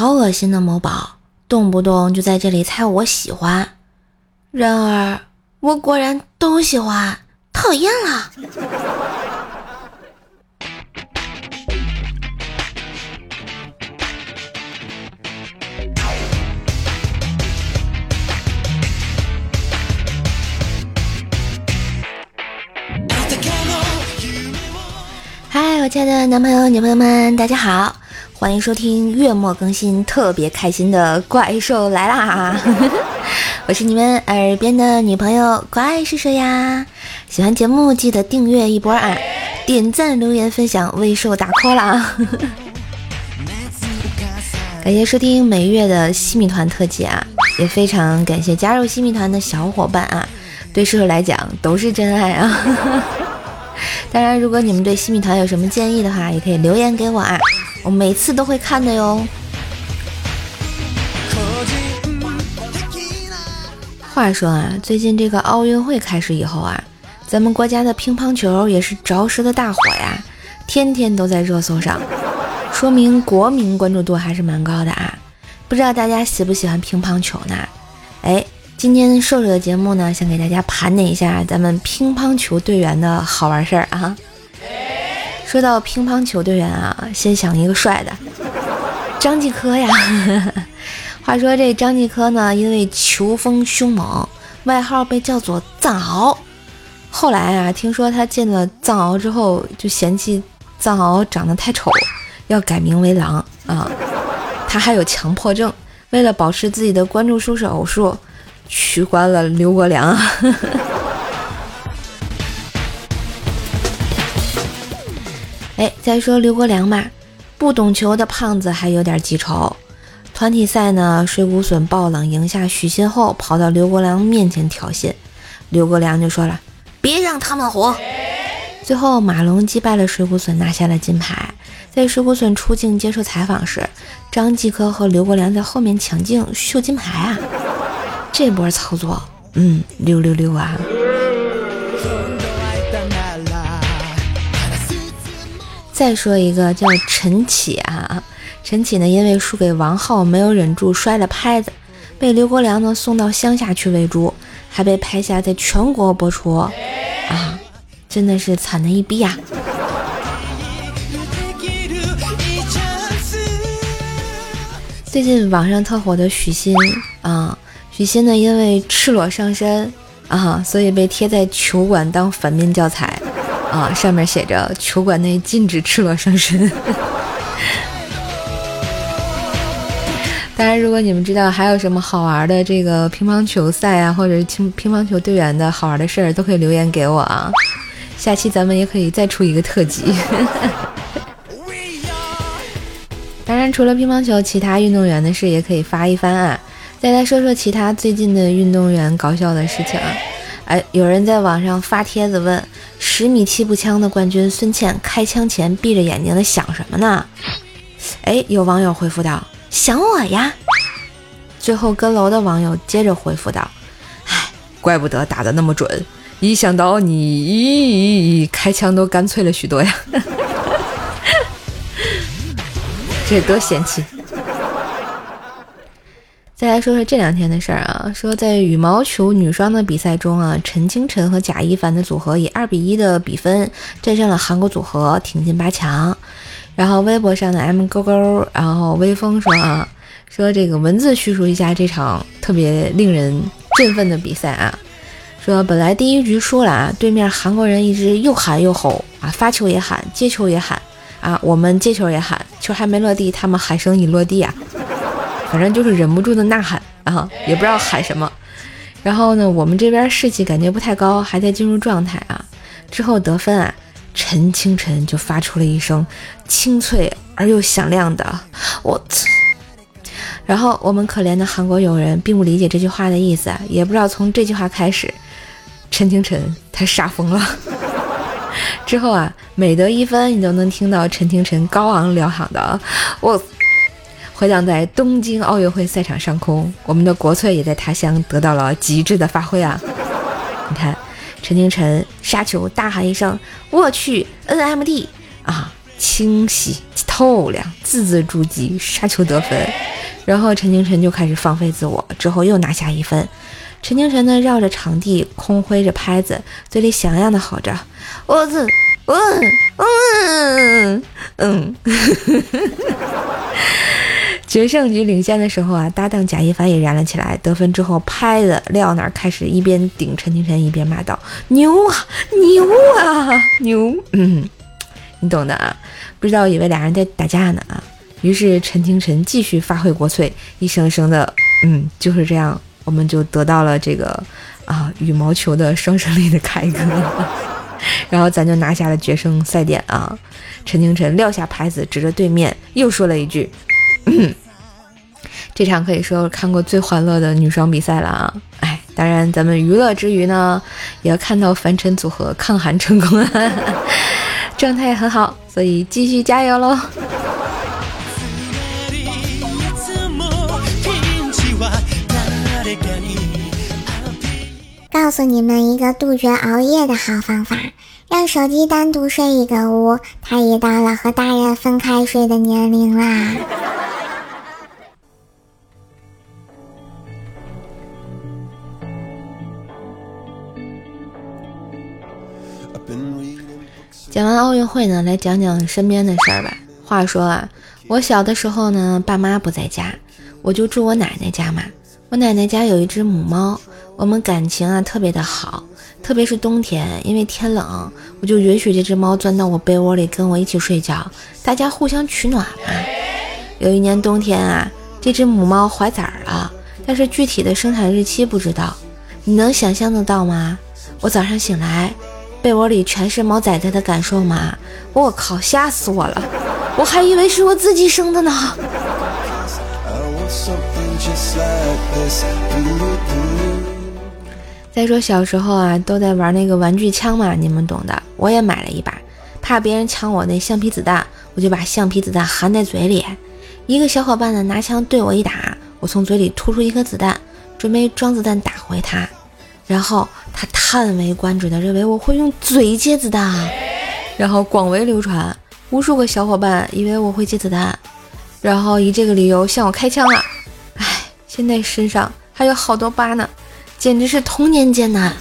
好恶心的某宝，动不动就在这里猜我喜欢。然而，我果然都喜欢，讨厌了。嗨，我亲爱的男朋友、女朋友们，大家好，欢迎收听月末更新，特别开心的怪兽来啦！我是你们耳边的女朋友，怪是谁呀？喜欢节目记得订阅一波啊，点赞、留言、分享，为兽打 call 啦！感谢收听每月的西米团特辑啊，也非常感谢加入西米团的小伙伴啊，对兽来讲都是真爱啊！当然，如果你们对西米团有什么建议的话，也可以留言给我啊，我每次都会看的哟。话说啊，最近这个奥运会开始以后啊，咱们国家的乒乓球也是着实的大火呀，天天都在热搜上，说明国民关注度还是蛮高的啊。不知道大家喜不喜欢乒乓球呢？哎。今天瘦瘦的节目呢，想给大家盘点一下咱们乒乓球队员的好玩事儿啊。说到乒乓球队员啊，先想一个帅的，张继科呀。话说这张继科呢，因为球风凶猛，外号被叫做藏獒。后来啊，听说他进了藏獒之后，就嫌弃藏獒长得太丑，要改名为狼啊。他还有强迫症，为了保持自己的关注数是偶数。取关了刘国梁。哎，再说刘国梁吧，不懂球的胖子还有点记仇。团体赛呢，水谷隼爆冷赢下许昕后，跑到刘国梁面前挑衅，刘国梁就说了：“别让他们火。”最后马龙击败了水谷隼，拿下了金牌。在水谷隼出镜接受采访时，张继科和刘国梁在后面抢镜秀金牌啊。这波操作，嗯，六六六啊！再说一个叫陈启啊，陈启呢，因为输给王浩，没有忍住摔了拍子，被刘国梁呢送到乡下去喂猪，还被拍下在全国播出啊，真的是惨的一逼啊！最近网上特火的许昕啊。许昕呢，因为赤裸上身啊，所以被贴在球馆当反面教材啊，上面写着“球馆内禁止赤裸上身”。当然，如果你们知道还有什么好玩的这个乒乓球赛啊，或者乒乒乓球队员的好玩的事儿，都可以留言给我啊。下期咱们也可以再出一个特辑。当然，除了乒乓球，其他运动员的事也可以发一番啊。再来说说其他最近的运动员搞笑的事情啊！哎，有人在网上发帖子问：十米气步枪的冠军孙茜开枪前闭着眼睛的想什么呢？哎，有网友回复道：想我呀。最后跟楼的网友接着回复道：哎，怪不得打的那么准，一想到你开枪都干脆了许多呀。这多嫌弃！再来说说这两天的事儿啊，说在羽毛球女双的比赛中啊，陈清晨和贾一凡的组合以二比一的比分战胜了韩国组合，挺进八强。然后微博上的 M 勾勾，然后微风说啊，说这个文字叙述一下这场特别令人振奋的比赛啊，说本来第一局输了啊，对面韩国人一直又喊又吼啊，发球也喊，接球也喊啊，我们接球也喊，球还没落地，他们喊声已落地啊。反正就是忍不住的呐喊啊，也不知道喊什么。然后呢，我们这边士气感觉不太高，还在进入状态啊。之后得分啊，陈清晨就发出了一声清脆而又响亮的“我操”。然后我们可怜的韩国友人并不理解这句话的意思，也不知道从这句话开始，陈清晨他杀疯了。之后啊，每得一分，你都能听到陈清晨高昂辽喊的“我”。回荡在东京奥运会赛场上空，我们的国粹也在他乡得到了极致的发挥啊！你看，陈清晨杀球大喊一声：“我去 NMD 啊！”清晰透亮，字字珠玑，杀球得分。然后陈清晨就开始放飞自我，之后又拿下一分。陈清晨呢，绕着场地空挥着拍子，嘴里响亮的吼着：“我子，嗯嗯嗯。” 决胜局领先的时候啊，搭档贾一凡也燃了起来。得分之后，拍子撂那儿，开始一边顶陈清晨，一边骂道：“牛啊，牛啊，牛！”嗯，你懂的啊。不知道以为俩人在打架呢啊。于是陈清晨继续发挥国粹，一声声的嗯，就是这样。我们就得到了这个啊羽毛球的双胜利的凯歌，然后咱就拿下了决胜赛点啊！陈清晨撂下拍子，指着对面又说了一句：“ 这场可以说是看过最欢乐的女双比赛了啊！”哎，当然咱们娱乐之余呢，也要看到凡尘组合抗寒成功，状态也很好，所以继续加油喽！告诉你们一个杜绝熬夜的好方法：让手机单独睡一个屋。它也到了和大人分开睡的年龄啦。讲完奥运会呢，来讲讲身边的事儿吧。话说啊，我小的时候呢，爸妈不在家，我就住我奶奶家嘛。我奶奶家有一只母猫。我们感情啊特别的好，特别是冬天，因为天冷，我就允许这只猫钻到我被窝里跟我一起睡觉，大家互相取暖嘛。有一年冬天啊，这只母猫怀崽了，但是具体的生产日期不知道，你能想象得到吗？我早上醒来，被窝里全是猫崽崽的感受吗？我靠，吓死我了，我还以为是我自己生的呢。再说小时候啊，都在玩那个玩具枪嘛，你们懂的。我也买了一把，怕别人抢我那橡皮子弹，我就把橡皮子弹含在嘴里。一个小伙伴呢拿枪对我一打，我从嘴里吐出一颗子弹，准备装子弹打回他。然后他叹为观止的认为我会用嘴接子弹，然后广为流传，无数个小伙伴以为我会接子弹，然后以这个理由向我开枪了。唉，现在身上还有好多疤呢。简直是童年艰难。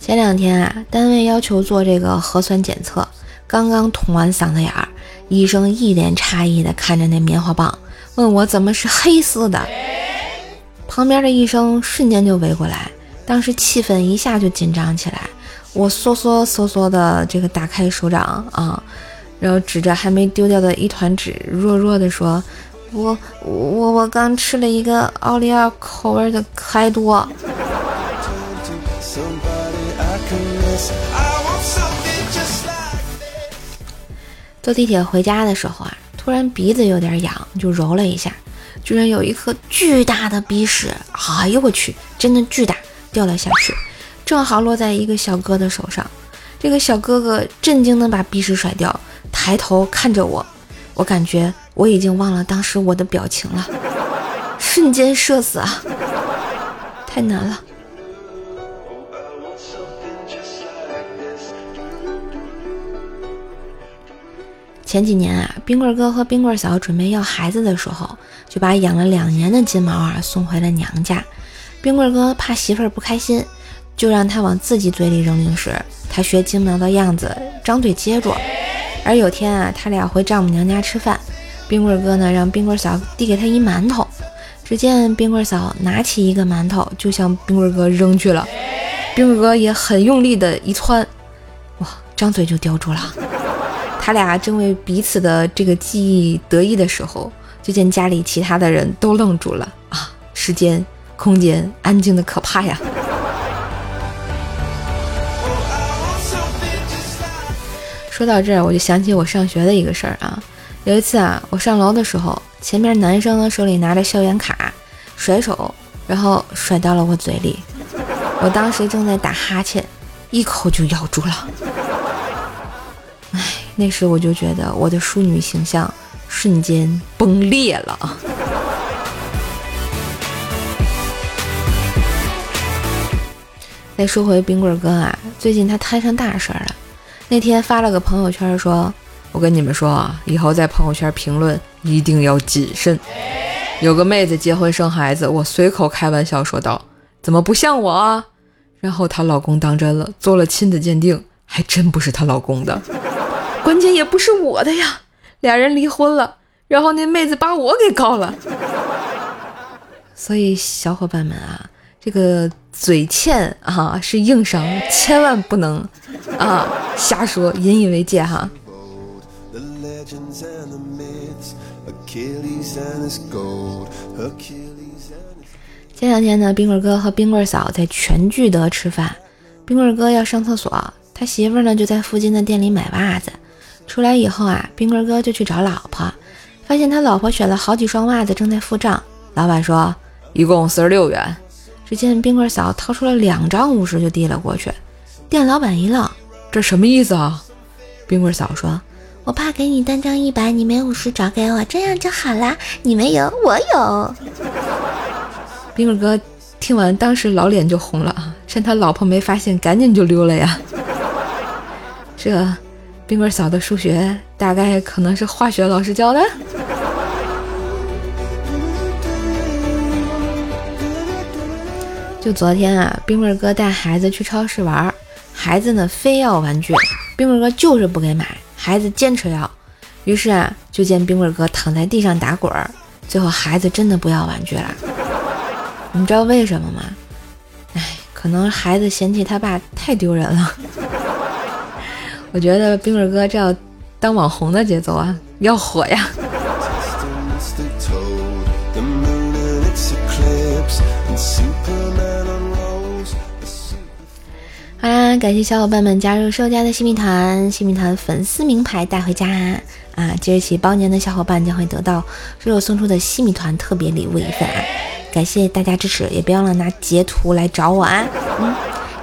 前两天啊，单位要求做这个核酸检测，刚刚捅完嗓子眼儿，医生一脸诧异的看着那棉花棒，问我怎么是黑色的。旁边的医生瞬间就围过来，当时气氛一下就紧张起来。我缩缩缩缩的这个打开手掌啊。然后指着还没丢掉的一团纸，弱弱的说：“我我我刚吃了一个奥利奥口味的可爱多。”坐地铁回家的时候啊，突然鼻子有点痒，就揉了一下，居然有一颗巨大的鼻屎！哎呦我去，真的巨大，掉了下去，正好落在一个小哥的手上。这个小哥哥震惊的把鼻屎甩掉。抬头看着我，我感觉我已经忘了当时我的表情了，瞬间社死啊！太难了。前几年啊，冰棍哥和冰棍嫂准备要孩子的时候，就把养了两年的金毛啊送回了娘家。冰棍哥怕媳妇儿不开心，就让他往自己嘴里扔零食。他学金毛的样子，张嘴接住。而有天啊，他俩回丈母娘家吃饭，冰棍哥呢让冰棍嫂递给他一馒头，只见冰棍嫂拿起一个馒头就向冰棍哥扔去了，冰棍哥也很用力的一窜，哇，张嘴就叼住了。他俩正为彼此的这个记忆得意的时候，就见家里其他的人都愣住了啊，时间、空间安静的可怕呀。说到这儿，我就想起我上学的一个事儿啊。有一次啊，我上楼的时候，前面男生呢手里拿着校园卡，甩手，然后甩到了我嘴里。我当时正在打哈欠，一口就咬住了。那时我就觉得我的淑女形象瞬间崩裂了。再说回冰棍哥啊，最近他摊上大事了。那天发了个朋友圈说：“我跟你们说啊，以后在朋友圈评论一定要谨慎。”有个妹子结婚生孩子，我随口开玩笑说道：“怎么不像我啊？”然后她老公当真了，做了亲子鉴定，还真不是她老公的，关键也不是我的呀。俩人离婚了，然后那妹子把我给告了。所以小伙伴们啊。这个嘴欠啊是硬伤，千万不能啊瞎说，引以为戒哈。前两天呢，冰棍哥和冰棍嫂在全聚德吃饭，冰棍哥要上厕所，他媳妇呢就在附近的店里买袜子。出来以后啊，冰棍哥就去找老婆，发现他老婆选了好几双袜子正在付账，老板说一共四十六元。只见冰棍嫂掏出了两张五十，就递了过去。店老板一愣：“这什么意思啊？”冰棍嫂说：“我怕给你单张一百，你没五十找给我，这样就好啦。你没有，我有。”冰棍哥听完，当时老脸就红了啊！趁他老婆没发现，赶紧就溜了呀。这冰棍嫂的数学大概可能是化学老师教的。就昨天啊，冰棍哥带孩子去超市玩，孩子呢非要玩具，冰棍哥就是不给买，孩子坚持要，于是啊，就见冰棍哥躺在地上打滚儿，最后孩子真的不要玩具了。你知道为什么吗？哎，可能孩子嫌弃他爸太丢人了。我觉得冰棍哥这要当网红的节奏啊，要火呀。好啦，感谢小伙伴们加入兽家的新米团，新米团粉丝名牌带回家啊！即日起包年的小伙伴将会得到肉肉送出的新米团特别礼物一份啊！感谢大家支持，也别忘了拿截图来找我啊！嗯，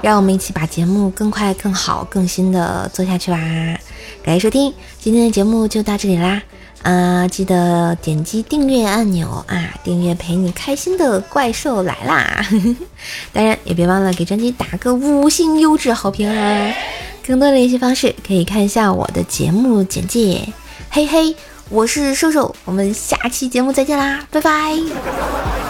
让我们一起把节目更快、更好、更新的做下去吧！感谢收听，今天的节目就到这里啦。啊，记得点击订阅按钮啊！订阅陪你开心的怪兽来啦！当然也别忘了给专辑打个五星优质好评啊！更多联系方式可以看一下我的节目简介。嘿嘿，我是瘦瘦，我们下期节目再见啦，拜拜！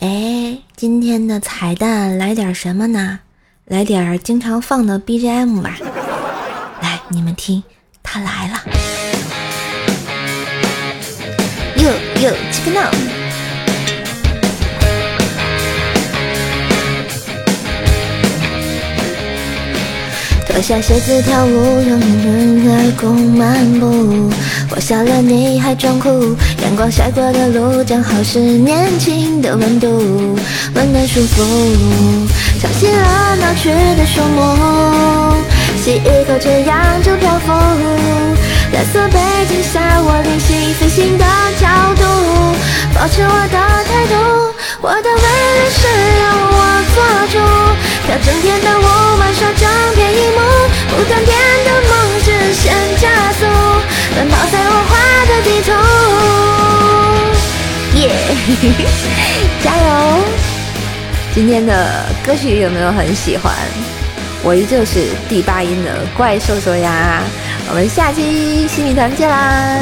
哎，今天的彩蛋来点什么呢？来点经常放的 BGM 吧，来，你们听，他来了。哟哟切克闹。脱下鞋子跳舞，让人海空漫步。我笑了，你还装酷。阳光晒过的路，正好是年轻的温度，温暖舒服。吵醒了闹区的树木，吸一口这样就漂浮。蓝色背景下，我练习飞行的角度，保持我的态度。我的未来是由我做主，跳整天的舞，不断电的梦直线加速，奔跑在我画的地图。耶，加油！今天的歌曲有没有很喜欢？我依旧是第八音的怪兽兽呀！我们下期新米团见啦！